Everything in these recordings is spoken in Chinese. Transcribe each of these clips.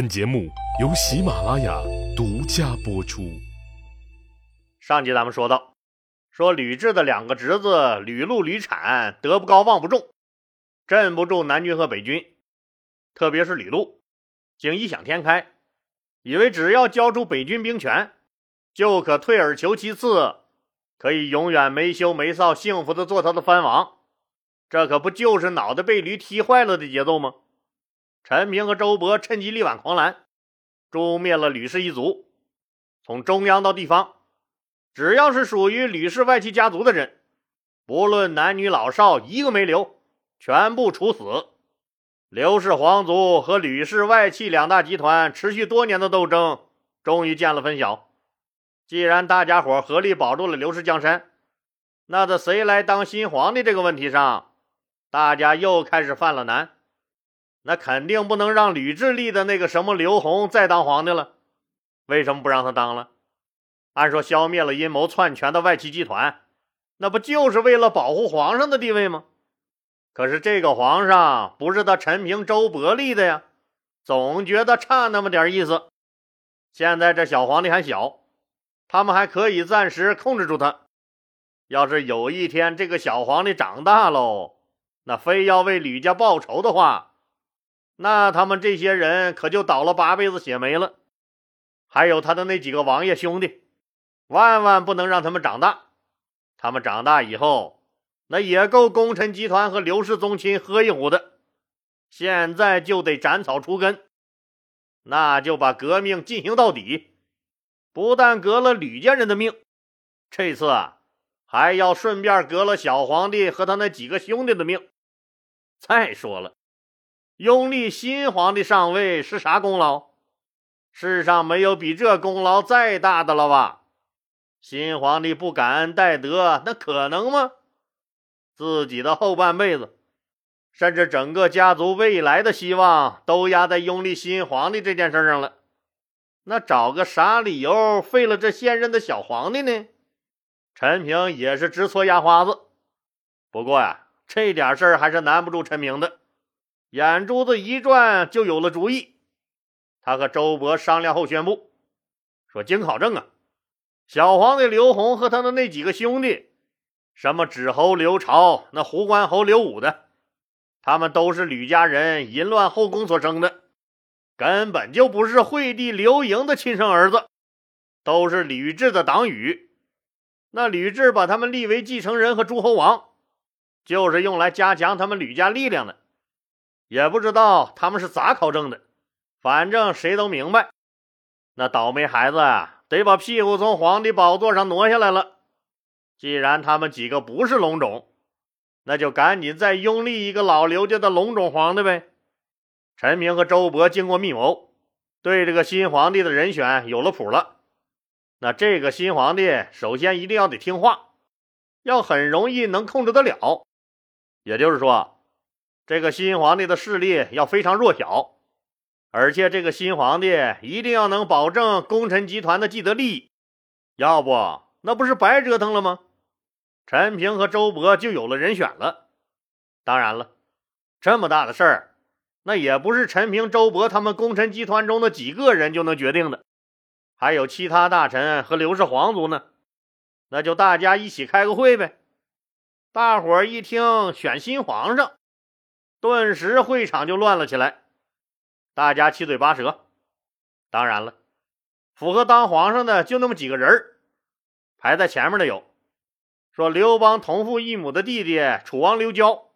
本节目由喜马拉雅独家播出。上集咱们说到，说吕雉的两个侄子吕禄、吕产德不高望不重，镇不住南军和北军。特别是吕禄，竟异想天开，以为只要交出北军兵权，就可退而求其次，可以永远没羞没臊、幸福的做他的藩王。这可不就是脑袋被驴踢坏了的节奏吗？陈平和周勃趁机力挽狂澜，诛灭了吕氏一族。从中央到地方，只要是属于吕氏外戚家族的人，不论男女老少，一个没留，全部处死。刘氏皇族和吕氏外戚两大集团持续多年的斗争，终于见了分晓。既然大家伙合力保住了刘氏江山，那在谁来当新皇帝这个问题上，大家又开始犯了难。那肯定不能让吕雉立的那个什么刘宏再当皇帝了。为什么不让他当了？按说消灭了阴谋篡权的外戚集团，那不就是为了保护皇上的地位吗？可是这个皇上不是他陈平、周勃立的呀，总觉得差那么点意思。现在这小皇帝还小，他们还可以暂时控制住他。要是有一天这个小皇帝长大喽，那非要为吕家报仇的话，那他们这些人可就倒了八辈子血霉了，还有他的那几个王爷兄弟，万万不能让他们长大。他们长大以后，那也够功臣集团和刘氏宗亲喝一壶的。现在就得斩草除根，那就把革命进行到底。不但革了吕家人的命，这次啊还要顺便革了小皇帝和他那几个兄弟的命。再说了。拥立新皇帝上位是啥功劳？世上没有比这功劳再大的了吧？新皇帝不感恩戴德，那可能吗？自己的后半辈子，甚至整个家族未来的希望都压在拥立新皇帝这件事上了。那找个啥理由废了这现任的小皇帝呢？陈平也是直搓牙花子。不过呀，这点事儿还是难不住陈平的。眼珠子一转，就有了主意。他和周勃商量后宣布：“说经考证啊，小皇帝刘宏和他的那几个兄弟，什么指侯刘朝、那胡关侯刘武的，他们都是吕家人淫乱后宫所生的，根本就不是惠帝刘盈的亲生儿子，都是吕雉的党羽。那吕雉把他们立为继承人和诸侯王，就是用来加强他们吕家力量的。”也不知道他们是咋考证的，反正谁都明白，那倒霉孩子啊，得把屁股从皇帝宝座上挪下来了。既然他们几个不是龙种，那就赶紧再拥立一个老刘家的龙种皇帝呗。陈明和周勃经过密谋，对这个新皇帝的人选有了谱了。那这个新皇帝首先一定要得听话，要很容易能控制得了，也就是说。这个新皇帝的势力要非常弱小，而且这个新皇帝一定要能保证功臣集团的既得利益，要不那不是白折腾了吗？陈平和周勃就有了人选了。当然了，这么大的事儿，那也不是陈平、周勃他们功臣集团中的几个人就能决定的，还有其他大臣和刘氏皇族呢。那就大家一起开个会呗。大伙儿一听选新皇上。顿时会场就乱了起来，大家七嘴八舌。当然了，符合当皇上的就那么几个人排在前面的有：说刘邦同父异母的弟弟楚王刘交，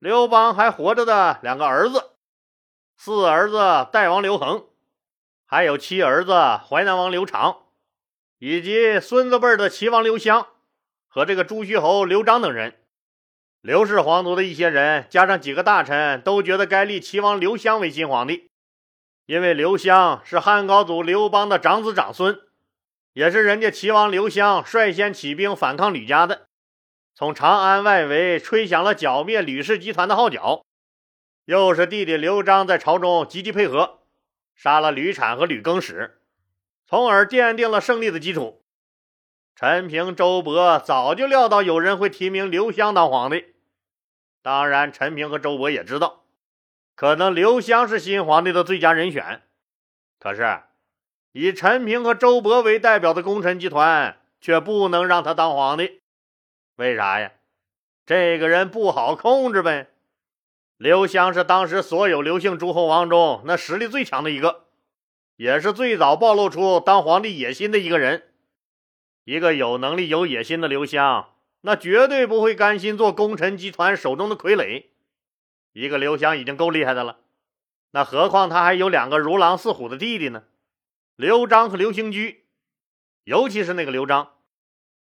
刘邦还活着的两个儿子，四儿子代王刘恒，还有七儿子淮南王刘长，以及孙子辈的齐王刘襄和这个朱虚侯刘璋等人。刘氏皇族的一些人，加上几个大臣，都觉得该立齐王刘襄为新皇帝，因为刘襄是汉高祖刘邦的长子长孙，也是人家齐王刘襄率先起兵反抗吕家的，从长安外围吹响了剿灭吕氏集团的号角。又是弟弟刘璋在朝中积极配合，杀了吕产和吕更始，从而奠定了胜利的基础。陈平、周勃早就料到有人会提名刘襄当皇帝。当然，陈平和周勃也知道，可能刘湘是新皇帝的最佳人选，可是以陈平和周勃为代表的功臣集团却不能让他当皇帝，为啥呀？这个人不好控制呗。刘湘是当时所有刘姓诸侯王中那实力最强的一个，也是最早暴露出当皇帝野心的一个人。一个有能力、有野心的刘湘，那绝对不会甘心做功臣集团手中的傀儡。一个刘襄已经够厉害的了，那何况他还有两个如狼似虎的弟弟呢？刘璋和刘兴居，尤其是那个刘璋，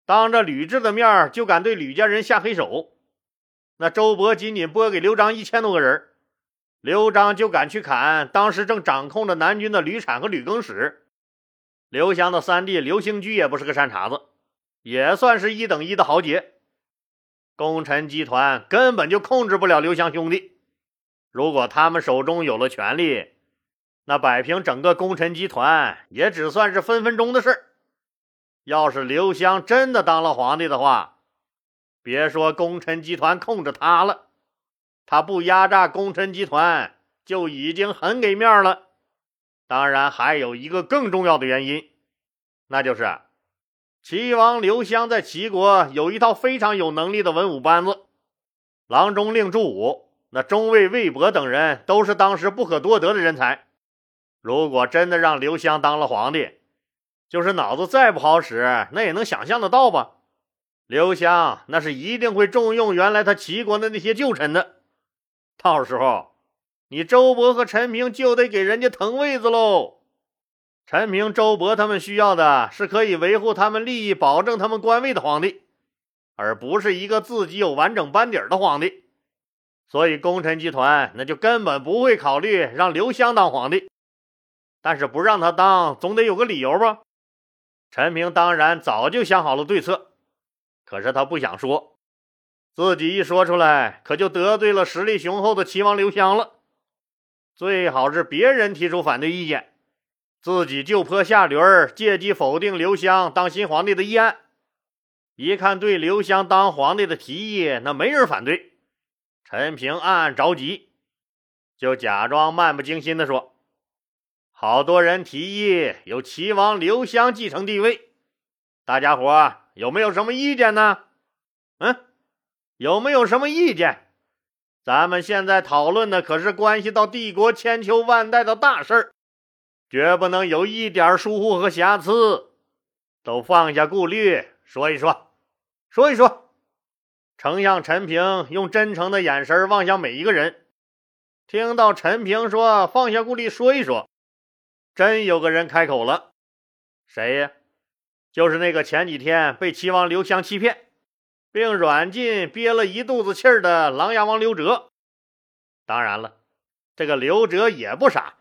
当着吕雉的面就敢对吕家人下黑手。那周勃仅仅拨给刘璋一千多个人，刘璋就敢去砍当时正掌控着南军的吕产和吕更始。刘襄的三弟刘兴居也不是个善茬子，也算是一等一的豪杰。功臣集团根本就控制不了刘湘兄弟。如果他们手中有了权力，那摆平整个功臣集团也只算是分分钟的事要是刘湘真的当了皇帝的话，别说功臣集团控制他了，他不压榨功臣集团就已经很给面了。当然，还有一个更重要的原因，那就是齐王刘襄在齐国有一套非常有能力的文武班子，郎中令祝武、那中尉魏博等人都是当时不可多得的人才。如果真的让刘襄当了皇帝，就是脑子再不好使，那也能想象得到吧？刘襄那是一定会重用原来他齐国的那些旧臣的，到时候。你周勃和陈平就得给人家腾位子喽。陈平、周勃他们需要的是可以维护他们利益、保证他们官位的皇帝，而不是一个自己有完整班底的皇帝。所以，功臣集团那就根本不会考虑让刘襄当皇帝。但是不让他当，总得有个理由吧？陈平当然早就想好了对策，可是他不想说，自己一说出来，可就得罪了实力雄厚的齐王刘襄了。最好是别人提出反对意见，自己就坡下驴儿，借机否定刘襄当新皇帝的议案。一看对刘襄当皇帝的提议，那没人反对。陈平暗暗着急，就假装漫不经心地说：“好多人提议由齐王刘襄继承帝位，大家伙有没有什么意见呢？嗯，有没有什么意见？”咱们现在讨论的可是关系到帝国千秋万代的大事儿，绝不能有一点疏忽和瑕疵。都放下顾虑，说一说，说一说。丞相陈平用真诚的眼神望向每一个人，听到陈平说放下顾虑，说一说，真有个人开口了，谁呀？就是那个前几天被齐王刘襄欺骗。并软禁憋了一肚子气的琅琊王刘哲。当然了，这个刘哲也不傻，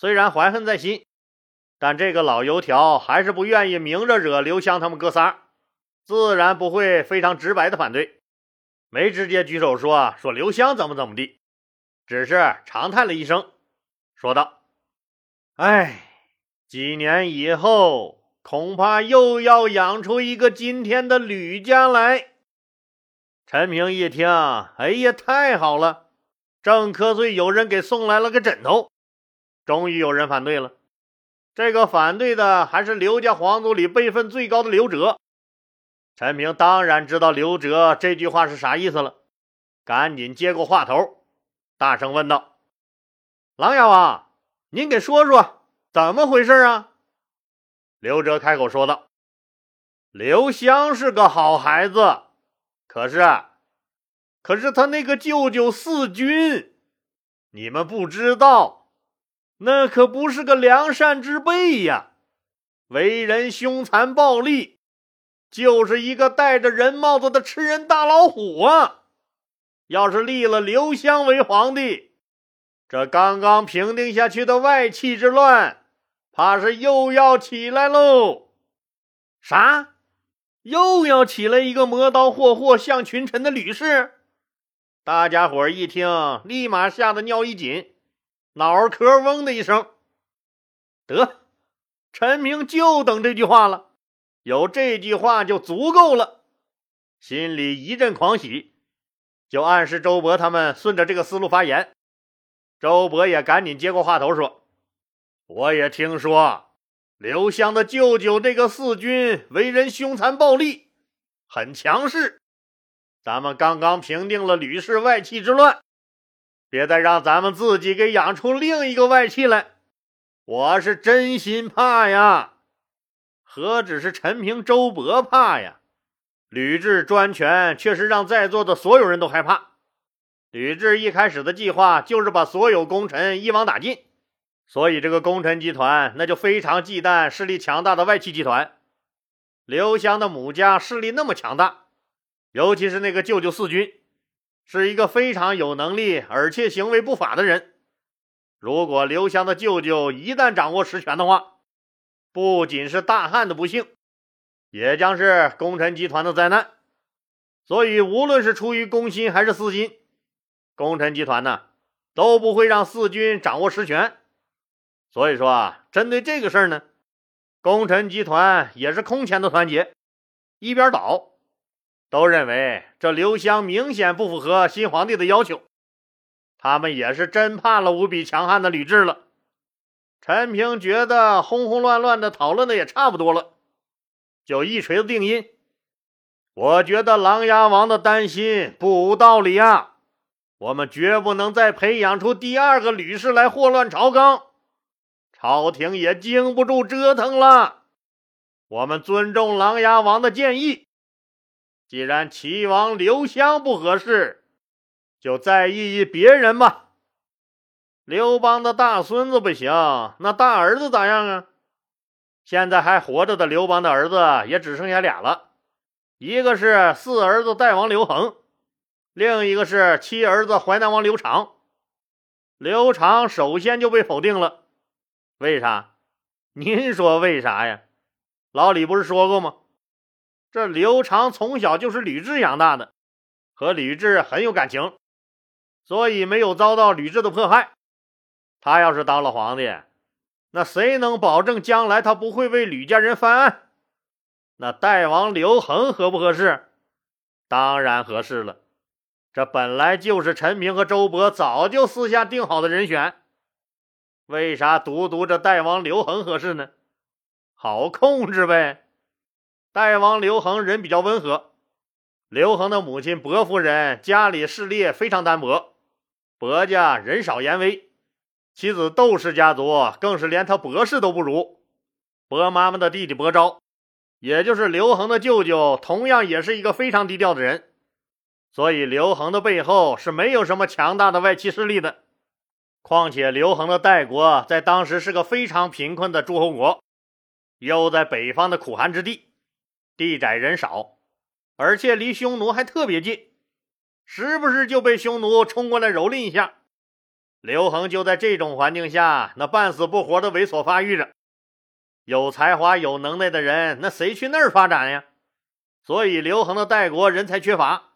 虽然怀恨在心，但这个老油条还是不愿意明着惹刘襄他们哥仨，自然不会非常直白的反对，没直接举手说说刘襄怎么怎么地，只是长叹了一声，说道：“哎，几年以后，恐怕又要养出一个今天的吕家来。”陈平一听，哎呀，太好了！正瞌睡，有人给送来了个枕头。终于有人反对了，这个反对的还是刘家皇族里辈分最高的刘哲。陈平当然知道刘哲这句话是啥意思了，赶紧接过话头，大声问道：“琅琊王，您给说说怎么回事啊？”刘哲开口说道：“刘湘是个好孩子。”可是，可是他那个舅舅四军，你们不知道，那可不是个良善之辈呀，为人凶残暴戾，就是一个戴着人帽子的吃人大老虎啊！要是立了刘襄为皇帝，这刚刚平定下去的外戚之乱，怕是又要起来喽！啥？又要起来一个磨刀霍霍向群臣的吕氏，大家伙一听，立马吓得尿一紧，脑壳嗡的一声。得，陈明就等这句话了，有这句话就足够了，心里一阵狂喜，就暗示周勃他们顺着这个思路发言。周勃也赶紧接过话头说：“我也听说刘湘的舅舅这个四军为人凶残暴戾，很强势。咱们刚刚平定了吕氏外戚之乱，别再让咱们自己给养出另一个外戚来。我是真心怕呀，何止是陈平、周勃怕呀？吕雉专权，却是让在座的所有人都害怕。吕雉一开始的计划就是把所有功臣一网打尽。所以，这个功臣集团那就非常忌惮势力强大的外戚集团。刘襄的母家势力那么强大，尤其是那个舅舅四军，是一个非常有能力而且行为不法的人。如果刘襄的舅舅一旦掌握实权的话，不仅是大汉的不幸，也将是功臣集团的灾难。所以，无论是出于公心还是私心，功臣集团呢都不会让四军掌握实权。所以说啊，针对这个事儿呢，功臣集团也是空前的团结，一边倒，都认为这刘襄明显不符合新皇帝的要求，他们也是真怕了无比强悍的吕雉了。陈平觉得轰轰乱乱的讨论的也差不多了，就一锤子定音。我觉得琅琊王的担心不无道理啊，我们绝不能再培养出第二个吕氏来祸乱朝纲。朝廷也经不住折腾了。我们尊重琅琊王的建议，既然齐王刘襄不合适，就再议议别人吧。刘邦的大孙子不行，那大儿子咋样啊？现在还活着的刘邦的儿子也只剩下俩了，一个是四儿子代王刘恒，另一个是七儿子淮南王刘长。刘长首先就被否定了。为啥？您说为啥呀？老李不是说过吗？这刘长从小就是吕雉养大的，和吕雉很有感情，所以没有遭到吕雉的迫害。他要是当了皇帝，那谁能保证将来他不会为吕家人翻案？那代王刘恒合不合适？当然合适了。这本来就是陈平和周勃早就私下定好的人选。为啥独独这代王刘恒合适呢？好控制呗。代王刘恒人比较温和。刘恒的母亲薄夫人家里势力非常单薄，薄家人少言微，妻子窦氏家族更是连他薄氏都不如。薄妈妈的弟弟薄昭，也就是刘恒的舅舅，同样也是一个非常低调的人。所以刘恒的背后是没有什么强大的外戚势力的。况且刘恒的代国在当时是个非常贫困的诸侯国，又在北方的苦寒之地，地窄人少，而且离匈奴还特别近，时不时就被匈奴冲过来蹂躏一下。刘恒就在这种环境下，那半死不活的猥琐发育着。有才华、有能耐的人，那谁去那儿发展呀？所以刘恒的代国人才缺乏。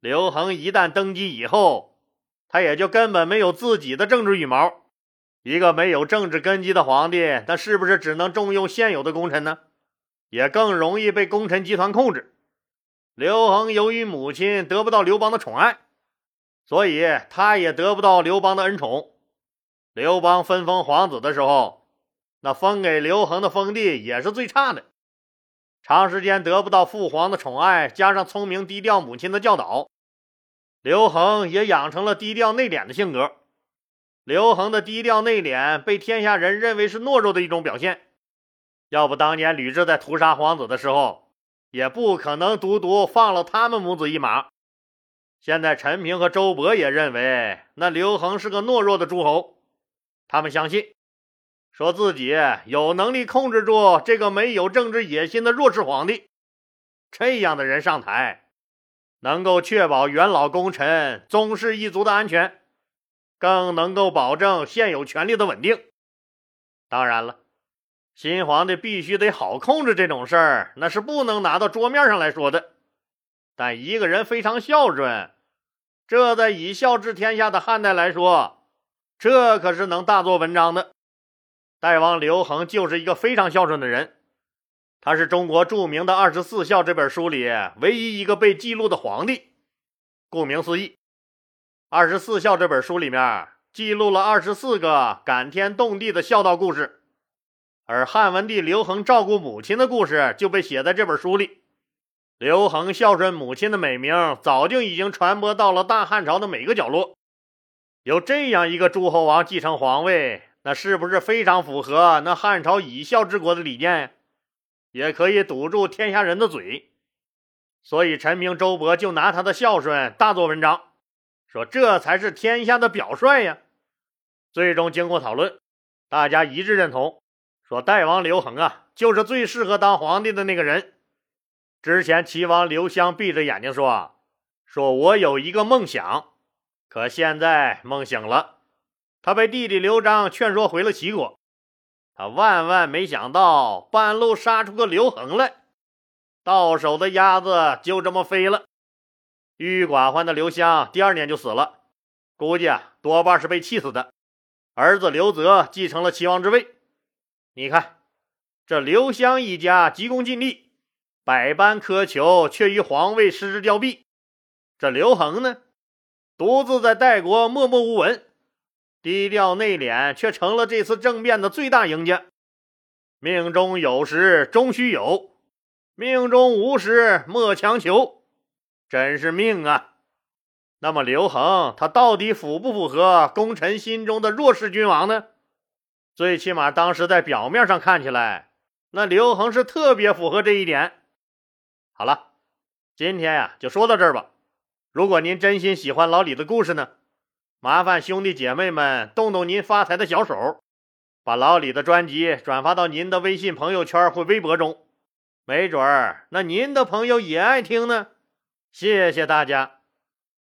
刘恒一旦登基以后，他也就根本没有自己的政治羽毛，一个没有政治根基的皇帝，他是不是只能重用现有的功臣呢？也更容易被功臣集团控制。刘恒由于母亲得不到刘邦的宠爱，所以他也得不到刘邦的恩宠。刘邦分封皇子的时候，那封给刘恒的封地也是最差的，长时间得不到父皇的宠爱，加上聪明低调母亲的教导。刘恒也养成了低调内敛的性格。刘恒的低调内敛被天下人认为是懦弱的一种表现。要不当年吕雉在屠杀皇子的时候，也不可能独独放了他们母子一马。现在陈平和周勃也认为那刘恒是个懦弱的诸侯，他们相信，说自己有能力控制住这个没有政治野心的弱势皇帝。这样的人上台。能够确保元老功臣宗室一族的安全，更能够保证现有权力的稳定。当然了，新皇帝必须得好控制这种事儿，那是不能拿到桌面上来说的。但一个人非常孝顺，这在以孝治天下的汉代来说，这可是能大做文章的。代王刘恒就是一个非常孝顺的人。他是中国著名的《二十四孝》这本书里唯一一个被记录的皇帝。顾名思义，《二十四孝》这本书里面记录了二十四个感天动地的孝道故事，而汉文帝刘恒照顾母亲的故事就被写在这本书里。刘恒孝顺母亲的美名早就已经传播到了大汉朝的每个角落。有这样一个诸侯王继承皇位，那是不是非常符合那汉朝以孝治国的理念？也可以堵住天下人的嘴。所以陈平、周勃就拿他的孝顺大做文章，说这才是天下的表率呀。最终经过讨论，大家一致认同，说代王刘恒啊，就是最适合当皇帝的那个人。之前齐王刘襄闭着眼睛说：“说我有一个梦想，可现在梦醒了。”他被弟弟刘璋劝说回了齐国，他万万没想到半路杀出个刘恒来，到手的鸭子就这么飞了。郁郁寡欢的刘襄第二年就死了，估计啊多半是被气死的。儿子刘泽继承了齐王之位。你看，这刘襄一家急功近利。百般苛求，却与皇位失之交臂。这刘恒呢，独自在代国默默无闻，低调内敛，却成了这次政变的最大赢家。命中有时终须有，命中无时莫强求，真是命啊！那么刘恒他到底符不符合功臣心中的弱势君王呢？最起码当时在表面上看起来，那刘恒是特别符合这一点。好了，今天呀就说到这儿吧。如果您真心喜欢老李的故事呢，麻烦兄弟姐妹们动动您发财的小手，把老李的专辑转发到您的微信朋友圈或微博中，没准儿那您的朋友也爱听呢。谢谢大家。